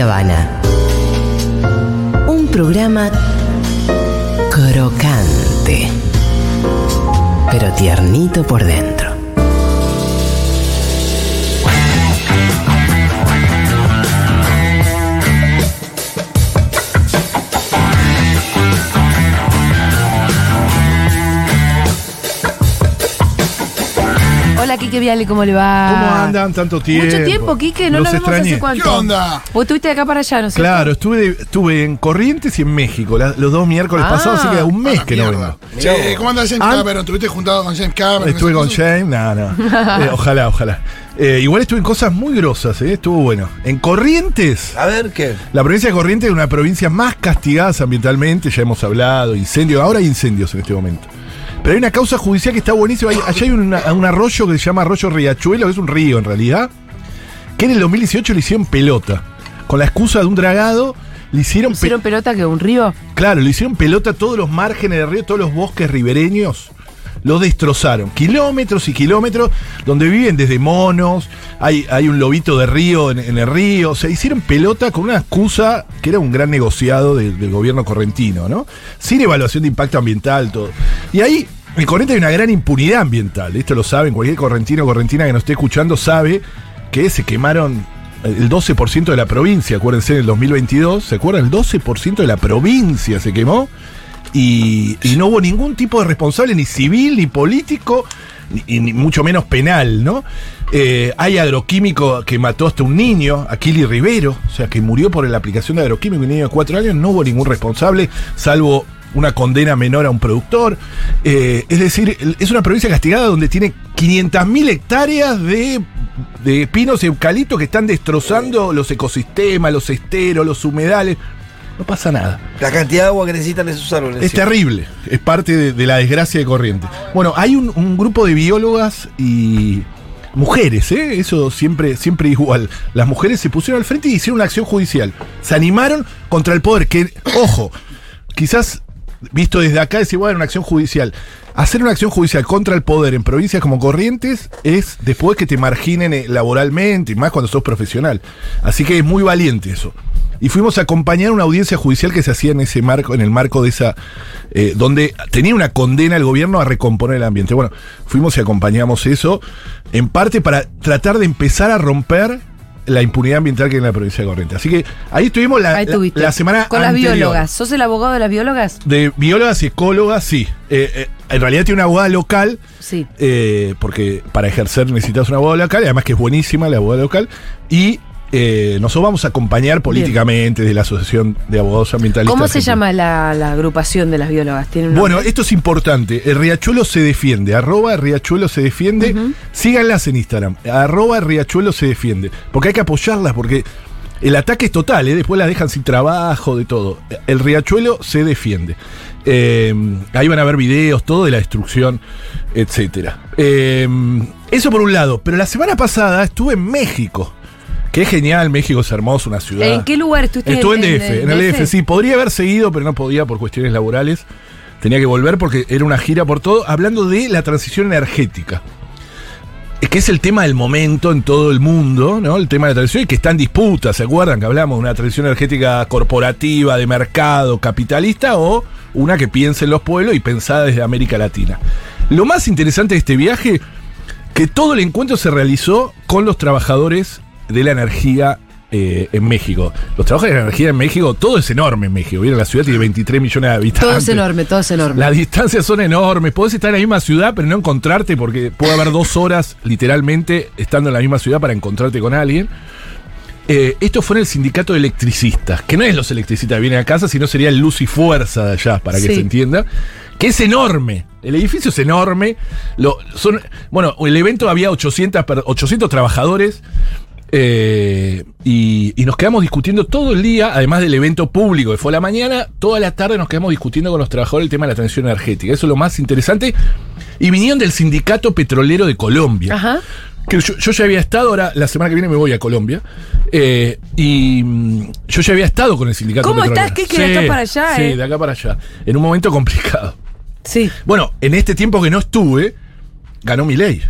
Habana. Un programa crocante, pero tiernito por dentro. Quique Viale, ¿cómo le va? ¿Cómo andan tanto tiempo? Mucho tiempo, Quique, no Los nos vemos extrañé. hace cuánto. ¿Qué onda? Vos estuviste de acá para allá, ¿no sé. Claro, estuve, de- estuve en Corrientes y en México la- los dos miércoles Ah. pasados, así que un mes Ah, que no vengo. Che, ¿cómo andas James Ah. Cameron? ¿Estuviste juntado con James Cameron? Estuve con. James, no, no. Eh, ojalá, ojalá. Eh, igual estuve en cosas muy grosas, eh, estuvo bueno. En Corrientes, A ver qué. la provincia de Corrientes es una provincia más castigada ambientalmente, ya hemos hablado, incendios, ahora hay incendios en este momento. Pero hay una causa judicial que está buenísima. Allá hay una- un arroyo que se llama Arroyo Riachuelo, que es un río en realidad, que en el 2018 le hicieron pelota. Con la excusa de un dragado, le hicieron, pe- ¿Hicieron pelota que un río? Claro, le hicieron pelota a todos los márgenes del río, todos los bosques ribereños. Los destrozaron. Kilómetros y kilómetros donde viven desde monos, hay, hay un lobito de río en, el río. Se hicieron pelota con una excusa que era un gran negociado de- del gobierno correntino, ¿no? Sin evaluación de impacto ambiental, todo. Y ahí, en Corrientes hay una gran impunidad ambiental. Esto lo saben, cualquier correntino o correntina que nos esté escuchando sabe que se quemaron el 12% de la provincia, acuérdense, en el 2022, ¿se acuerdan? El 12% de la provincia se quemó y, no hubo ningún tipo de responsable, ni civil, ni político, ni, mucho menos penal, ¿no? Eh, hay agroquímico que mató hasta un niño, Aquili Rivero, o sea, que murió por la aplicación de agroquímico, un niño de cuatro años, no hubo ningún responsable, salvo una condena menor a un productor. Eh, es decir, es una provincia castigada donde tiene 500.000 hectáreas de, de pinos y eucaliptos que están destrozando los ecosistemas, los esteros, los humedales. No pasa nada. La cantidad de agua que necesitan esos árboles. Es sí. terrible, es parte de, de la desgracia de corriente. Bueno, hay un, un grupo de biólogas y mujeres, ¿eh? eso siempre, siempre igual. Las mujeres se pusieron al frente y hicieron una acción judicial. Se animaron contra el poder, que, ojo, quizás visto desde acá es igual una acción judicial. Hacer una acción judicial contra el poder en provincias como Corrientes es después que te marginen eh, laboralmente y más cuando sos profesional. Así que es muy valiente eso. Y fuimos a acompañar una audiencia judicial que se hacía en ese marco, en el marco de esa, eh, donde tenía una condena el gobierno a recomponer el ambiente. Bueno, fuimos y acompañamos eso, en parte para tratar de empezar a romper la impunidad ambiental que hay en la provincia de Corrientes. Así que ahí estuvimos la, Ahí la- tuviste. la semana Con las biólogas. ¿Sos el abogado de las biólogas? De biólogas y ecólogas, sí. Eh, eh, en realidad tiene una abogada local, Sí. eh, porque para ejercer necesitas una abogada local, y además que es buenísima la abogada local. Y eh, nosotros vamos a acompañar políticamente de la Asociación de Abogados Ambientalistas. ¿Cómo se llama la, la agrupación de las biólogas? ¿Tiene un Bueno, nombre? esto es importante. El Riachuelo se defiende. Arroba Riachuelo se defiende. Síganlas en Instagram. Arroba Riachuelo se defiende. Porque hay que apoyarlas, porque el ataque es total, ¿eh? después las dejan sin trabajo, de todo. El Riachuelo se defiende. Eh, ahí van a ver videos, todo de la destrucción, etcétera. Eh, eso por un lado. Pero la semana pasada estuve en México. Es genial, México es hermoso, una ciudad. ¿En qué lugar estuviste? Estuve en DF, en el DF, sí. Podría haber seguido, pero no podía por cuestiones laborales. Tenía que volver porque era una gira por todo, hablando de la transición energética. Es que es el tema del momento en todo el mundo, ¿no? El tema de la transición y que está en disputa, ¿se acuerdan? Que hablamos de una transición energética corporativa, de mercado, capitalista o una que piensa en los pueblos y pensada desde América Latina. Lo más interesante de este viaje, que todo el encuentro se realizó con los trabajadores de la energía eh, en México. Los trabajadores de la energía en México, todo es enorme en México. ¿Vieron? La ciudad tiene 23 millones de habitantes. Todo es enorme, todo es enorme. Las distancias son enormes. Podés estar en la misma ciudad, pero no encontrarte, porque puede haber dos horas, literalmente, estando en la misma ciudad para encontrarte con alguien. Eh, esto fue en el sindicato de electricistas, que no es los electricistas que vienen a casa, sino sería el luz y fuerza de allá, para que Sí. se entienda. Que es enorme. El edificio es enorme. Lo, son, bueno, el evento había 800, per- 800 trabajadores. Eh, y, y nos quedamos discutiendo todo el día, además del evento público que fue a la mañana, toda la tarde nos quedamos discutiendo con los trabajadores el tema de la transición energética. Eso es lo más interesante. Y vinieron del Sindicato Petrolero de Colombia. Ajá. Que yo, yo ya había estado, ahora la semana que viene me voy a Colombia. eh, y mm, yo ya había estado con el sindicato ¿Cómo petrolero. estás, Kike, de acá para allá, Sí, eh? de acá para allá. En un momento complicado. Sí. Bueno, en este tiempo que no estuve, ganó mi ley.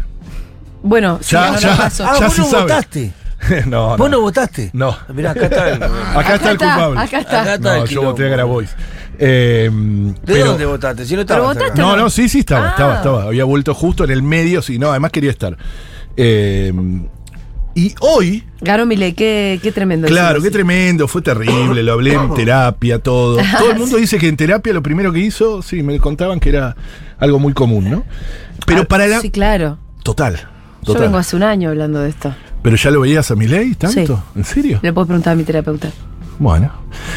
Bueno, sí, Ya, no ya. Ah, Ya vos se no sabe. votaste. no, ¿Vos no votaste? No. Mirá, acá está. el- Acá, está el culpable. Acá está. Acá está No, el yo voté a. Grabois. Eh, ¿De pero- dónde votaste? Si no Pero votaste acá. No, no, sí, sí estaba, Ah. estaba, estaba. Había vuelto justo en el medio, sí, no, además quería estar. Eh, y hoy, Garo Milei, qué, qué tremendo. claro, qué así. tremendo, fue terrible, lo hablé en terapia, todo. Todo el mundo dice que en terapia lo primero que hizo, sí, me contaban que era algo muy común, ¿no? Pero Ah, para la. Sí, claro. Total. Yo vengo hace un año hablando de esto. Pero ya lo veías a mi ley tanto. Sí. ¿En serio? Le puedo preguntar a mi terapeuta. Bueno.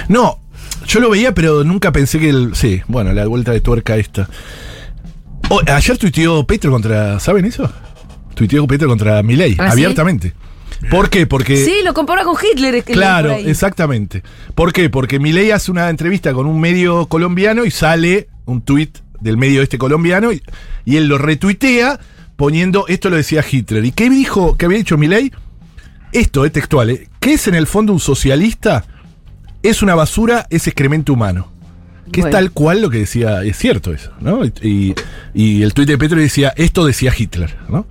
No, yo lo veía, pero nunca pensé que el. Sí, bueno, la vuelta de tuerca esta. Oh, ayer tuiteó Petro contra. ¿Saben eso? Tuiteó Petro contra Milei, ¿Ah, sí? abiertamente. ¿Por qué? Porque. Sí, lo compara con Hitler. Claro, exactamente. ¿Por qué? Porque Milei hace una entrevista con un medio colombiano y sale un tuit del medio este colombiano y, y él lo retuitea poniendo, esto lo decía Hitler. ¿Y qué dijo, qué había dicho Milei? Esto es textual, ¿eh? ¿qué es en el fondo un socialista? Es una basura, es excremento humano. Que Bueno. es tal cual lo que decía, es cierto eso, ¿no? Y, y el tuit de Petro decía, esto decía Hitler, ¿no?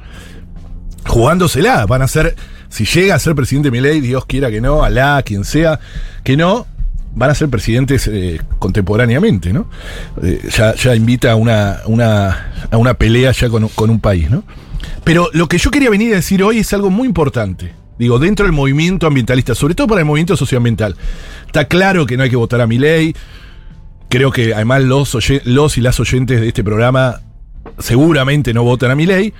jugándosela. Van a ser, si llega a ser presidente Milei, Dios quiera que no, Alá, quien sea, que no, van a ser presidentes eh, contemporáneamente, ¿no? Eh, ya, invita a una, una, a una pelea ya con, un país, ¿no? Pero lo que yo quería venir a decir hoy es algo muy importante. Digo, dentro del movimiento ambientalista, sobre todo para el movimiento socioambiental. Está claro que no hay que votar a Milei. Creo que además los, los y las oyentes de este programa seguramente no votan a Milei.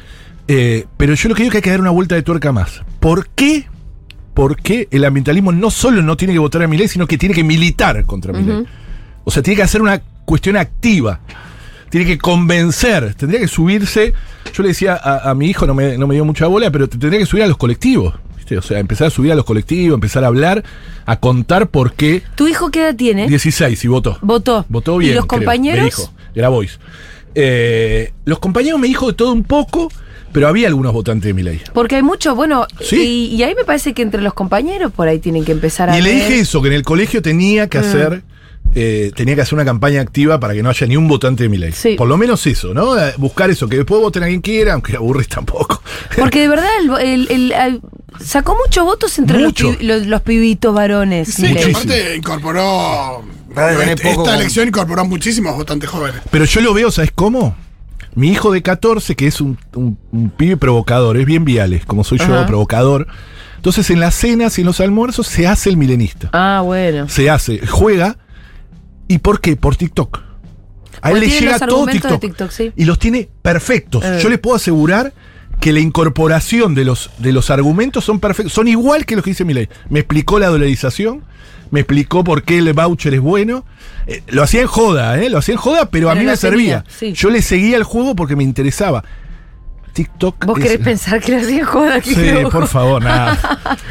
Eh, pero yo lo que digo es que hay que dar una vuelta de tuerca más. ¿Por qué? ¿Por qué el ambientalismo no solo no tiene que votar a Milei, sino que tiene que militar contra Milei? O sea, tiene que hacer una cuestión activa. Tiene que convencer, tendría que subirse. Yo le decía a, a mi hijo, no me, no me dio mucha bola, pero te tendría que subir a los colectivos. ¿viste? O sea, empezar a subir a los colectivos, empezar a hablar, a contar por qué. ¿Tu hijo qué edad tiene? 16 y votó. Votó. Votó bien. ¿Y los creo, compañeros? Me dijo. Eh, los compañeros me dijo de todo un poco, pero había algunos votantes de mi ley. Porque hay mucho, bueno, Sí. y, y ahí me parece que entre los compañeros por ahí tienen que empezar a Y le dije eso, que en el colegio tenía que hacer. eh, tenía que hacer una campaña activa para que no haya ni un votante de mi ley. Sí. Por lo menos eso, ¿no? Eh, Buscar eso, que después voten a quien quiera, aunque aburres tampoco. Porque de verdad el- el- el- el- sacó muchos votos entre los, Mucho. los- los pibitos varones. Sí, Milei. aparte incorporó. Este- esta con- elección incorporó muchísimos votantes jóvenes. Pero yo lo veo, ¿sabes cómo? Mi hijo de 14, que es un, un- un pibe provocador, es bien viales, como soy yo, provocador. Entonces en las cenas y en los almuerzos se hace el milenista. Ah, bueno. Se hace, juega. ¿Y por qué? Por TikTok. A él Porque le llega todo TikTok. TikTok, sí. Y los tiene perfectos. Eh. Yo les puedo asegurar que la incorporación de los, de los argumentos son perfectos. Son igual que los que dice Milei. Me explicó la dolarización, me explicó por qué el voucher es bueno. Eh, lo hacía en joda, ¿eh? Lo hacía en joda, pero, a mí lo me servía. sí. Yo le seguía el juego porque me interesaba. TikTok. ¿Vos es- querés pensar que era bien joda? que Sí, por favor, nada.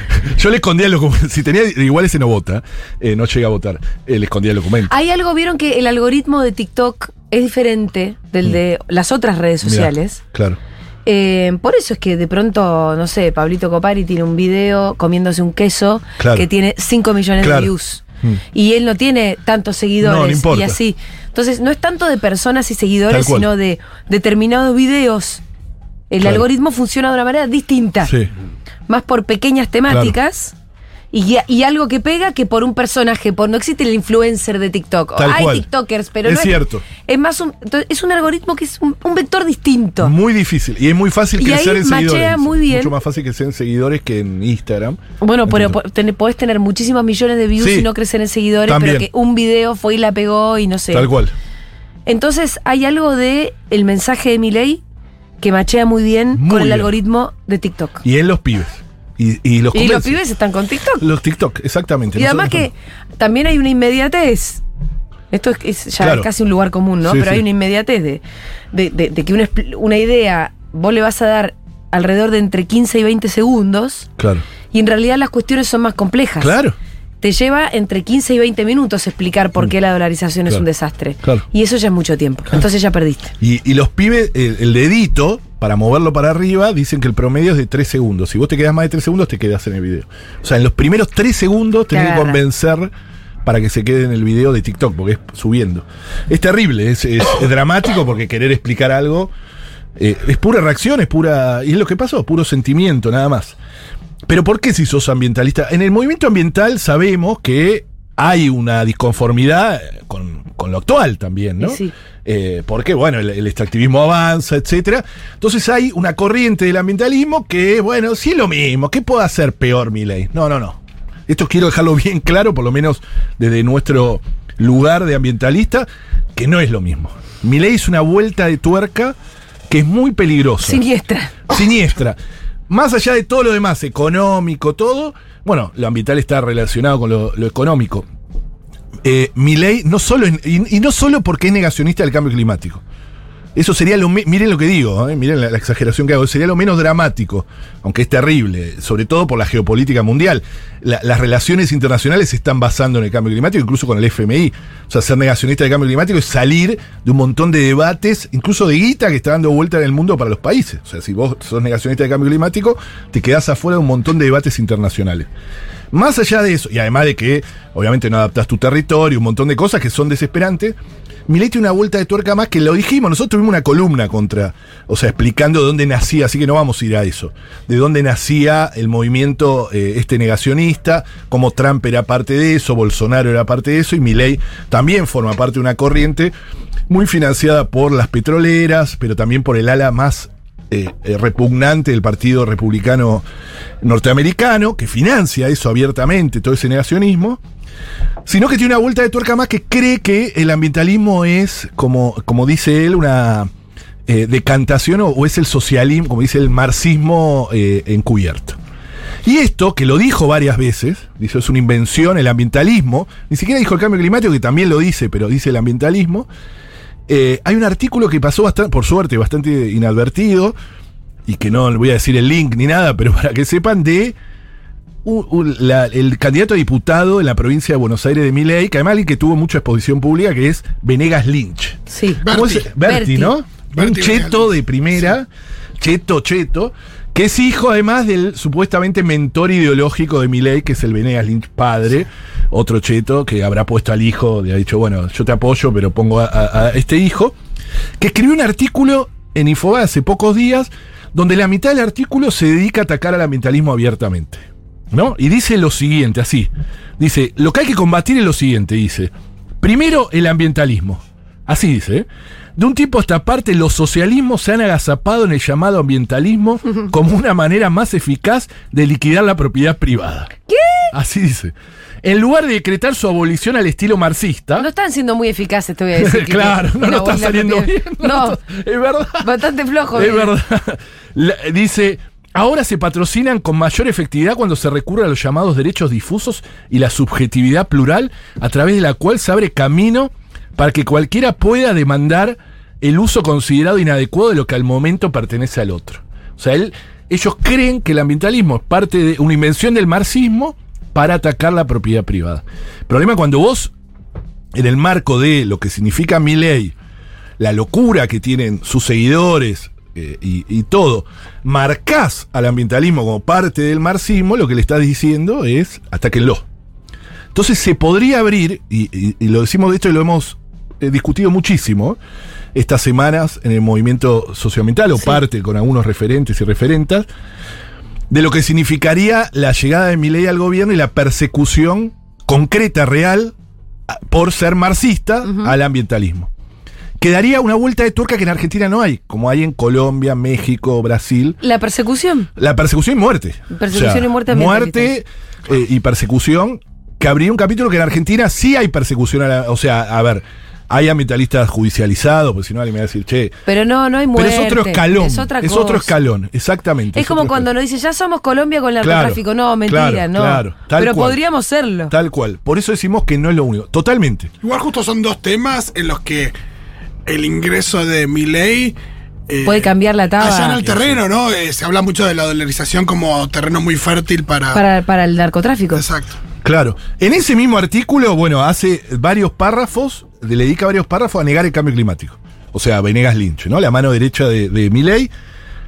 Yo le escondía el documento. Si tenía, igual ese no vota, eh, no llega a votar. Eh, le escondía el documento. Hay algo, vieron que el algoritmo de TikTok es diferente del de las otras redes Mm. Mirá, sociales. claro. Eh, por eso es que de pronto, no sé, Pablito Copari tiene un video comiéndose un queso Claro. que tiene 5 millones Claro. de views. Mm. Y él no tiene tantos No, seguidores no importa. y así. Entonces, no es tanto de personas y seguidores, sino de determinados videos. El Claro. algoritmo funciona de una manera distinta. Sí. Más por pequeñas temáticas. Y, y algo que pega que por un personaje, por no existe el influencer de TikTok. Tal Hay cual. TikTokers, pero Es no cierto. Es más un, es un algoritmo que es un, un vector distinto. Muy difícil. Y es muy fácil Y crecer ahí en machea seguidores. muy bien. Mucho más fácil que sean seguidores que en Instagram. Bueno, pero ten- podés tener muchísimos millones de views Sí. y no crecer en seguidores, También. pero que un video fue y la pegó y no sé. Tal cual. Entonces hay algo de el mensaje de Milei que machea muy bien Muy con el bien. algoritmo de TikTok. Y en los pibes. Y, y los Y los convence. pibes están con TikTok. Los TikTok, exactamente. Y además que también hay una inmediatez. Esto es, es ya Claro. casi un lugar común, ¿no? Sí, Pero sí. hay una inmediatez de, de, de- de que una, una idea vos le vas a dar alrededor de entre 15 y 20 segundos. Claro. y en realidad las cuestiones son más complejas. Claro. Te lleva entre 15 y 20 minutos explicar por qué la dolarización es un desastre. Claro. Y eso ya es mucho tiempo. Entonces ya perdiste. Y, y los pibes, el, el dedito, para moverlo para arriba, dicen que el promedio es de 3 segundos. Si vos te quedas más de 3 segundos, te quedas en el video. O sea, en los primeros 3 segundos tenés que convencer para que se quede en el video de TikTok, porque es subiendo. Es terrible, es, es- es dramático porque querer explicar algo eh, es pura reacción, es pura. Y es lo que pasó, puro sentimiento, nada más. Pero ¿por qué si sos ambientalista? En el movimiento ambiental sabemos que hay una disconformidad con, con lo actual también, ¿no? Sí. Eh, porque, bueno, el, el extractivismo avanza, etcétera. Entonces hay una corriente del ambientalismo que, bueno, sí es lo mismo. ¿Qué puede hacer peor mi ley? No, no, no. Esto quiero dejarlo bien claro, por lo menos desde nuestro lugar de ambientalista, que no es lo mismo. Mi ley es una vuelta de tuerca que es muy peligrosa Siniestra. siniestra. Más allá de todo lo demás, económico, todo, bueno, lo ambiental está relacionado con lo, económico. Eh, Milei no solo, y, y no solo porque es negacionista del cambio climático. Eso sería lo, miren lo que digo, eh, miren la, exageración que hago, sería lo menos dramático, aunque es terrible, sobre todo por la geopolítica mundial. La- las relaciones internacionales se están basando en el cambio climático, incluso con el FMI. O sea, ser negacionista del cambio climático es salir de un montón de debates, incluso de guita que está dando vuelta en el mundo para los países. O sea, si vos sos negacionista del cambio climático, te quedás afuera de un montón de debates internacionales. Más allá de eso, y además de que obviamente no adaptás tu territorio, un montón de cosas que son desesperantes, Milei tiene una vuelta de tuerca más que lo dijimos, nosotros tuvimos una columna contra, o sea, explicando de dónde nacía, así que no vamos a ir a eso, de dónde nacía el movimiento eh, este negacionista, cómo Trump era parte de eso, Bolsonaro era parte de eso, y Milei también forma parte de una corriente muy financiada por las petroleras, pero también por el ala más eh, eh, repugnante del Partido Republicano Norteamericano, que financia eso abiertamente, todo ese negacionismo, sino que tiene una vuelta de tuerca más que cree que el ambientalismo es, como, como dice él, una eh, decantación o, es el socialismo, como dice el marxismo encubierto. Y esto, que lo dijo varias veces, dice es una invención, el ambientalismo, ni siquiera dijo el cambio climático, que también lo dice, pero dice el ambientalismo, eh, hay un artículo que pasó bastante, por suerte, bastante inadvertido, y que no voy a decir el link ni nada, pero para que sepan de un- un- la- el candidato a diputado en la provincia de Buenos Aires de Miley, que además alguien que tuvo mucha exposición pública, que es Venegas Lynch. Sí. ¿Cómo Berti. es? Berti, Berti. ¿no? Berti un cheto Venegas. de primera, cheto, cheto, que es hijo además del supuestamente mentor ideológico de Milei, que es el Venegas Lynch padre, otro cheto que habrá puesto al hijo, le ha dicho, bueno, yo te apoyo, pero pongo a, a- a este hijo, que escribió un artículo en Infobae hace pocos días, donde la mitad del artículo se dedica a atacar al ambientalismo abiertamente. ¿No? Y dice lo siguiente, así. Dice, lo que hay que combatir es lo siguiente, dice. Primero, el ambientalismo. Así dice. ¿eh? De un tiempo a esta parte, los socialismos se han agazapado en el llamado ambientalismo como una manera más eficaz de liquidar la propiedad privada. ¿Qué? Así dice. En lugar de decretar su abolición al estilo marxista. No están siendo muy eficaces, te voy a decir. claro, no, no está saliendo bien. No, es verdad. bastante flojo. Es verdad. La- dice, ahora se patrocinan con mayor efectividad cuando se recurre a los llamados derechos difusos y la subjetividad plural, a través de la cual se abre camino para que cualquiera pueda demandar el uso considerado inadecuado de lo que al momento pertenece al otro. O sea, ellos creen que el ambientalismo es parte de una invención del marxismo para atacar la propiedad privada. El problema cuando vos, en el marco de lo que significa mi ley, la locura que tienen sus seguidores eh, y, todo, marcás al ambientalismo como parte del marxismo, lo que le estás diciendo es atáquenlo. Entonces se podría abrir, y, y- lo decimos de esto y lo hemos discutido muchísimo estas semanas en el movimiento socioambiental, o parte con algunos referentes y referentas, de lo que significaría la llegada de Milei al gobierno y la persecución concreta, real, por ser marxista al ambientalismo. Quedaría una vuelta de tuerca que en Argentina no hay, como hay en Colombia, México, Brasil. La persecución. La persecución y muerte. Persecución y muerte Muerte eh, y persecución, que habría un capítulo que en Argentina sí hay persecución. a la- o sea, a ver, hay ambientalistas judicializados, porque si no alguien me va a decir, che. Pero no, no hay Pero muerte. es otro escalón. Es otra es cosa. otro escalón, exactamente. Es como cuando escalón. nos dice, ya somos Colombia con el Claro, narcotráfico. no, mentira, claro, no. claro, tal Pero cual. podríamos serlo. Tal cual. Por eso decimos que no es lo único. Totalmente. Igual justo son dos temas en los que el ingreso de Milei eh, Puede cambiar la taba. allá en el terreno, ¿no? Eh, se habla mucho de la dolarización como terreno muy fértil para... para, para el narcotráfico. Exacto. Claro. En ese mismo artículo, bueno, hace varios párrafos, le dedica varios párrafos a negar el cambio climático. O sea, Venegas Lynch, ¿no? La mano derecha de, de Milei.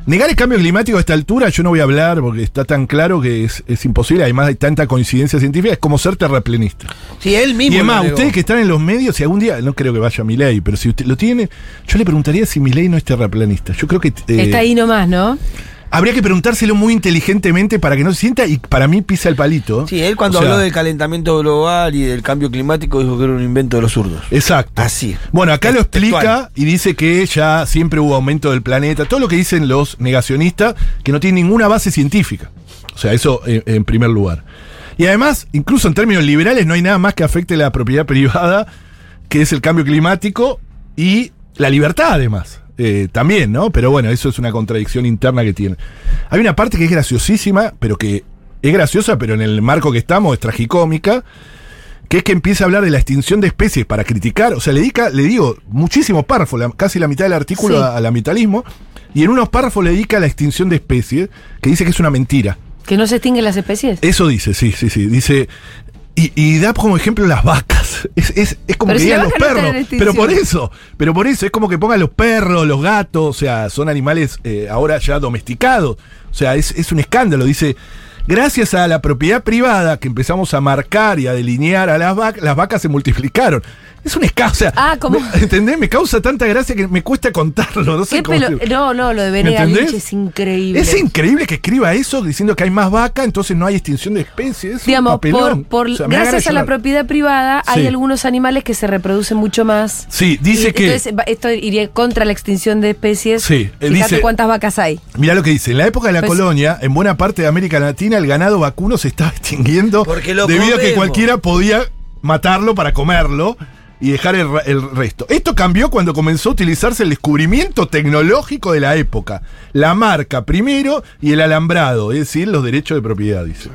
Negar el cambio climático a esta altura, yo no voy a hablar porque está tan claro que es, es imposible. Además, hay tanta coincidencia científica, es como ser terraplenista. Sí, él mismo. Y además, ustedes que están en los medios, si algún día, no creo que vaya Milei, pero si usted lo tiene, yo le preguntaría si Milei no es terraplanista. Yo creo que. eh, Está ahí nomás, ¿no? Habría que preguntárselo muy inteligentemente para que no se sienta y para mí pisa el palito. Sí, él cuando O sea, habló del calentamiento global y del cambio climático dijo que era un invento de los zurdos. Exacto. Así. Bueno, acá lo explica Textual. y dice que ya siempre hubo aumento del planeta. Todo lo que dicen los negacionistas, que no tiene ninguna base científica. O sea, eso en, en primer lugar. Y además, incluso en términos liberales, no hay nada más que afecte la propiedad privada, que es el cambio climático y la libertad, además. Eh, también, ¿no? Pero bueno, eso es una contradicción interna que tiene. Hay una parte que es graciosísima, pero que es graciosa, pero en el marco que estamos es tragicómica que es que empieza a hablar de la extinción de especies para criticar, o sea, le dedica, le digo, muchísimos párrafos, la- casi la mitad del artículo Sí. al ambientalismo, y en unos párrafos le dedica a la extinción de especies, que dice que es una mentira. Que no se extinguen las especies. Eso dice, sí, sí, sí. Dice. Y, y da como ejemplo las vacas. Es, es, es como Pero que si digan los no perros. pero por eso, pero por eso, es como que pongan los perros, los gatos, o sea, son animales eh, ahora ya domesticados. O sea, es, es un escándalo. Dice, gracias a la propiedad privada que empezamos a marcar y a delinear a las vacas, las vacas se multiplicaron. Es un escándalo. O sea, Ah, como- ¿entendés? Me causa tanta gracia que me cuesta contarlo. No sé ¿Qué cómo pelo-. No, no, lo de. Lynch es increíble. Es increíble que escriba eso diciendo que hay más vaca, entonces no hay extinción de especies. Es Digamos, por, por- O sea, me da gracias a la propiedad privada hay algunos animales que se reproducen mucho más. Sí, dice Y que. Entonces, esto iría contra la extinción de especies. Sí, él Fíjate dice- cuántas vacas hay. Mirá lo que dice. En la época de la Pues- colonia, en buena parte de América Latina, el ganado vacuno se estaba extinguiendo Porque lo debido a que cualquiera podía matarlo para comerlo y dejar el, re- el resto. Esto cambió cuando comenzó a utilizarse el descubrimiento tecnológico de la época. La marca primero y el alambrado, es decir, los derechos de propiedad, dice.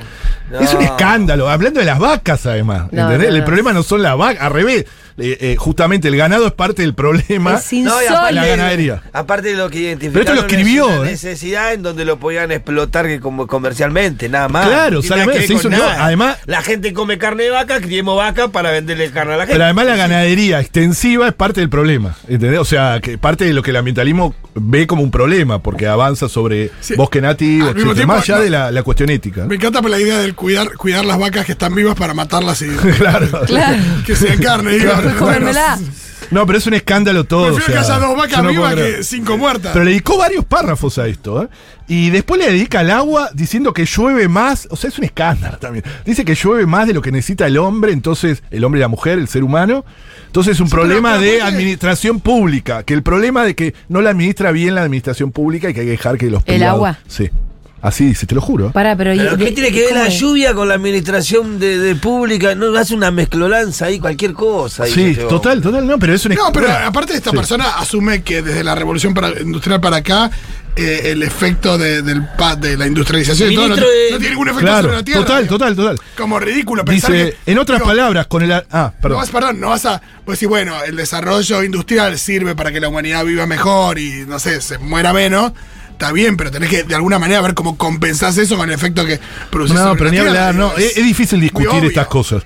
Es un escándalo, hablando de las vacas además. No, el problema no son las vacas, al revés. Eh, eh, justamente el ganado es parte del problema. Es No, y aparte, La ganadería. aparte de lo que identificaron Pero esto lo escribió, es una ¿eh? necesidad en donde lo podían explotar que como comercialmente, nada más. Claro, que se hizo un- además- la gente come carne de vaca, criemos vaca para venderle carne a la gente. Pero además la ganadería extensiva es parte del problema, ¿entendés? O sea, que parte de lo que el ambientalismo ve como un problema, porque avanza sobre Sí. bosque nativo, etcétera, tiempo, más allá no. de la, la cuestión ética. Me encanta la idea del cuidar, cuidar las vacas que están vivas para matarlas y claro. Claro. que sean carne. digo. Después comérmela. No, pero es un escándalo todo. Prefiero o sea, que haya dos vacas no vivas que cinco muertas. Pero le dedicó varios párrafos a esto, ¿eh? Y después le dedica al agua diciendo que llueve más. O sea, es un escándalo también. Dice que llueve más de lo que necesita el hombre, entonces, el hombre y la mujer, el ser humano. Entonces es un Sí, problema pero de administración pública. Que el problema de que no la administra bien la administración pública y que hay que dejar que los ¿El agua? Sí. Así dice, te lo juro. Pará, pero. Pero ¿qué tiene que ver ¿cómo la es? lluvia con la administración de, de pública? No hace una mezclolanza ahí, cualquier cosa. ahí Sí, va. total, total, no, pero es un No, pero aparte esta sí. persona asume que desde la revolución para- industrial para acá, eh, el efecto de, del pa- de la industrialización y todo no, de- no tiene ningún efecto sobre Claro, la tierra. total, total, total. Como ridículo pensar Dice, que- en otras digo, palabras, con el. a- Ah, No perdón. vas, perdón, no vas a pues decir, bueno, el desarrollo industrial sirve para que la humanidad viva mejor y, no sé, se muera menos. Está bien, pero tenés que de alguna manera ver cómo compensás eso con el efecto que produce No, pero ni hablar, no. Es, es difícil discutir estas cosas.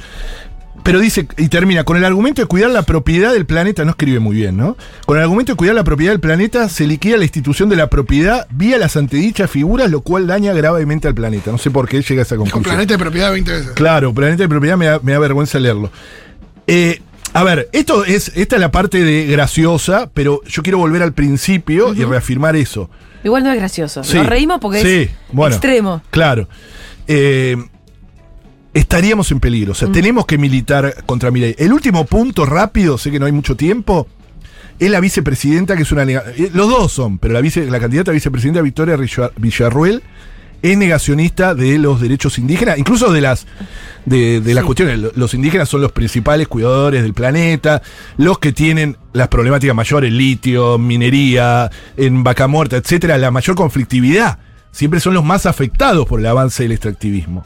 Pero dice, y termina, con el argumento de cuidar la propiedad del planeta, no escribe muy bien, ¿no? Con el argumento de cuidar la propiedad del planeta, se liquida la institución de la propiedad vía las antedichas figuras, lo cual daña gravemente al planeta. No sé por qué llega a esa Con conclusión. planeta de propiedad 20 veces. Claro, planeta de propiedad me da, me da vergüenza leerlo. Eh, a ver, esto es, esta es la parte de graciosa, pero yo quiero volver al principio y reafirmar eso. Igual no es gracioso. Sí, Nos reímos porque sí, es bueno, extremo. Claro. Eh, estaríamos en peligro. O sea, tenemos que militar contra Milei. El último punto rápido, sé que no hay mucho tiempo, es la vicepresidenta, que es una... eh, Los dos son, pero la, vice, la candidata a vicepresidenta Victoria Villar- Villarruel es negacionista de los derechos indígenas, incluso de las de, de las cuestiones. Lo- Los indígenas son los principales cuidadores del planeta, los que tienen las problemáticas mayores, litio, minería, en vaca muerta, etcétera, la mayor conflictividad. Siempre son los más afectados por el avance del extractivismo.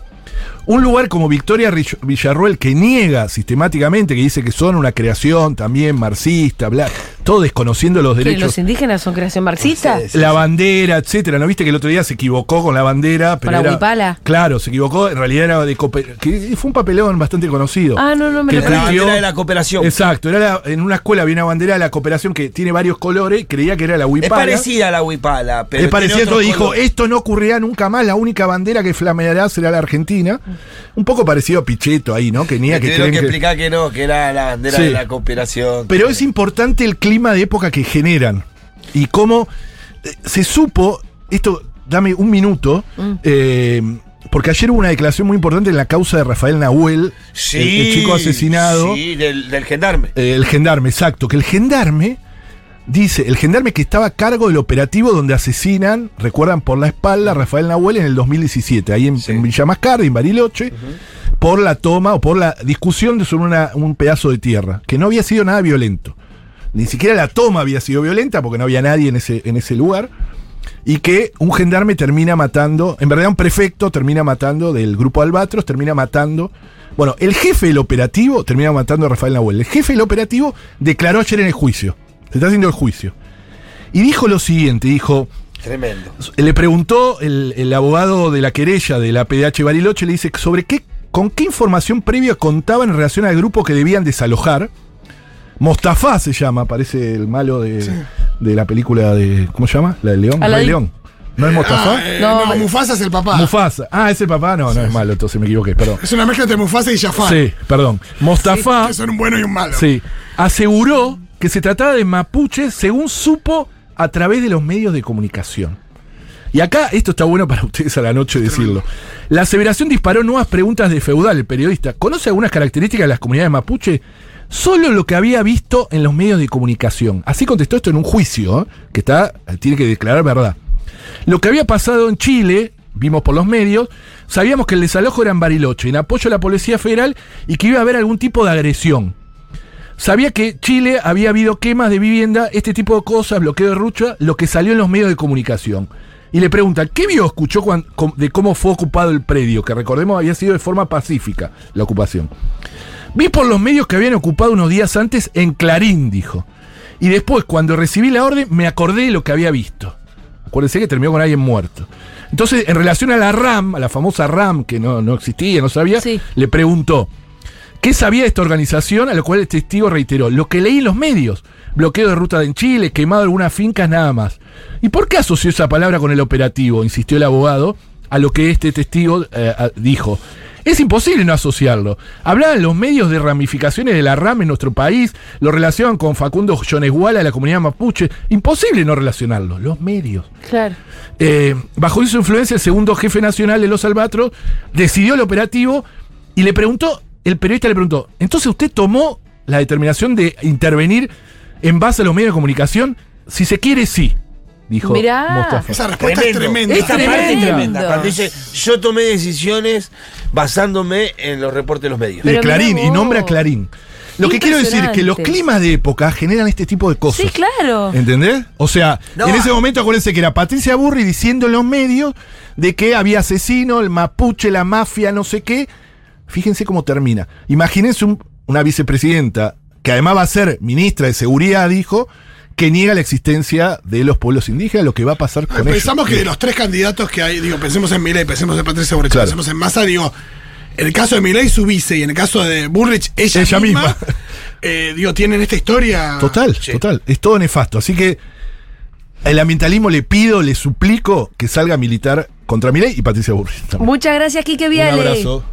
Un lugar como Victoria Villarruel que niega sistemáticamente, que dice que son una creación también marxista, bla, todo desconociendo los ¿Que derechos los indígenas son creación marxista? Sí. la bandera, etcétera. ¿No viste que el otro día se equivocó con la bandera? Pero la era- huipala? Claro, se equivocó. En realidad era de que fue un papelón bastante conocido. Ah, no, no me Que lo La bandera de la cooperación. Exacto, era la- en una escuela había una bandera de la cooperación que tiene varios colores, creía que era la Es huipala. parecida a la huipala, pero. Es parecida, otro entonces dijo, color. esto no ocurrirá nunca más, la única bandera que flameará será la Argentina. Un poco parecido a Pichetto ahí, ¿no? Que niega que que que- explicar que no, que era la bandera Sí. de la cooperación. Pero es importante el clima de época que generan. Y cómo eh, se supo, esto dame un minuto. Mm. eh, porque ayer hubo una declaración muy importante en la causa de Rafael Nahuel, el, el chico asesinado. Sí, del, del gendarme. Eh, el gendarme, exacto. Que el gendarme dice, el gendarme que estaba a cargo del operativo donde asesinan, recuerdan, por la espalda a Rafael Nahuel en el 2017, ahí en, Sí. en Villa Mascardi, en Bariloche, por la toma o por la discusión de sobre una- un pedazo de tierra, que no había sido nada violento. Ni siquiera la toma había sido violenta porque no había nadie en ese, en ese lugar. Y que un gendarme termina matando, en verdad un prefecto termina matando del grupo Albatros, termina matando. Bueno, el jefe del operativo termina matando a Rafael Nahuel. El jefe del operativo declaró ayer en el juicio. Se está haciendo el juicio. Y dijo lo siguiente, dijo, Tremendo. le preguntó el, el abogado de la querella de la PDH Bariloche, le dice sobre qué, con qué información previa contaban en relación al grupo que debían desalojar. Mostafa se llama, parece el malo de, de la película de. ¿Cómo se llama? La de León. Aladín. Rey León. ¿No es Mostafa? Ah, eh, No, no, Mufasa es el papá. Mufasa. Ah, ese papá. No, no es malo, entonces me equivoqué, perdón. Es una mezcla entre Mufasa y Jafar. Sí, perdón. Mostafa. Que son un bueno y un malo. Sí, aseguró que se trataba de mapuches según supo a través de los medios de comunicación. Y acá, esto está bueno para ustedes a la noche decirlo. La aseveración disparó nuevas preguntas de Feudal, el periodista. ¿Conoce algunas características de las comunidades mapuche? Solo lo que había visto en los medios de comunicación. Así contestó esto en un juicio, ¿eh? que está, tiene que declarar verdad. Lo que había pasado en Chile, vimos por los medios, sabíamos que el desalojo era en Bariloche, en apoyo a la Policía Federal y que iba a haber algún tipo de agresión. Sabía que Chile había habido quemas de vivienda, este tipo de cosas, bloqueo de rucha, lo que salió en los medios de comunicación. Y le pregunta, ¿qué vio escuchó de cómo fue ocupado el predio? Que recordemos había sido de forma pacífica la ocupación. Vi por los medios que habían ocupado unos días antes en Clarín, dijo. Y después, cuando recibí la orden, me acordé de lo que había visto. Acuérdense que terminó con alguien muerto. Entonces, en relación a la RAM, a la famosa RAM, que no, no existía, no sabía, Sí. le preguntó, ¿qué sabía de esta organización? A lo cual el testigo reiteró, lo que leí en los medios, bloqueo de ruta en Chile, quemado algunas fincas, nada más. ¿Y por qué asoció esa palabra con el operativo? Insistió el abogado, a lo que este testigo eh, dijo. Es imposible no asociarlo. Hablaban los medios de ramificaciones de la RAM en nuestro país, lo relacionan con Facundo Yonesguala de la comunidad mapuche. Imposible no relacionarlo. Los medios. Claro. Eh, bajo su influencia, el segundo jefe nacional de los Albatros decidió el operativo y le preguntó, el periodista le preguntó, entonces usted tomó la determinación de intervenir en base a los medios de comunicación? Si se quiere, sí, dijo Mirá. Mostafa. Esa respuesta Tremendo. es tremenda. Es Esta parte es tremenda. Cuando dice, yo tomé decisiones basándome en los reportes de los medios. De Pero Clarín, mirá y nombra a. Clarín. Lo que quiero decir es que los climas de época generan este tipo de cosas. Sí, claro. ¿Entendés? O sea, No, en ese momento acuérdense que era Patricia Burri diciendo en los medios de que había asesino, el mapuche, la mafia, no sé qué. Fíjense cómo termina. Imagínense un- una vicepresidenta que además va a ser ministra de Seguridad, dijo, que niega la existencia de los pueblos indígenas, lo que va a pasar con ellos. Pensamos que de los tres candidatos que hay, digo, pensemos en Milei, pensemos en Patricia Burrich, Claro. pensemos en Massa, digo, en el caso de Milei, su vice, y en el caso de Burrich, ella, Ella misma, misma. eh, digo, tienen esta historia. Total, Sí. total. Es todo nefasto. Así que el ambientalismo le pido, le suplico que salga a militar contra Milei y Patricia Burri. también. Muchas gracias, Quique Un Viale. abrazo.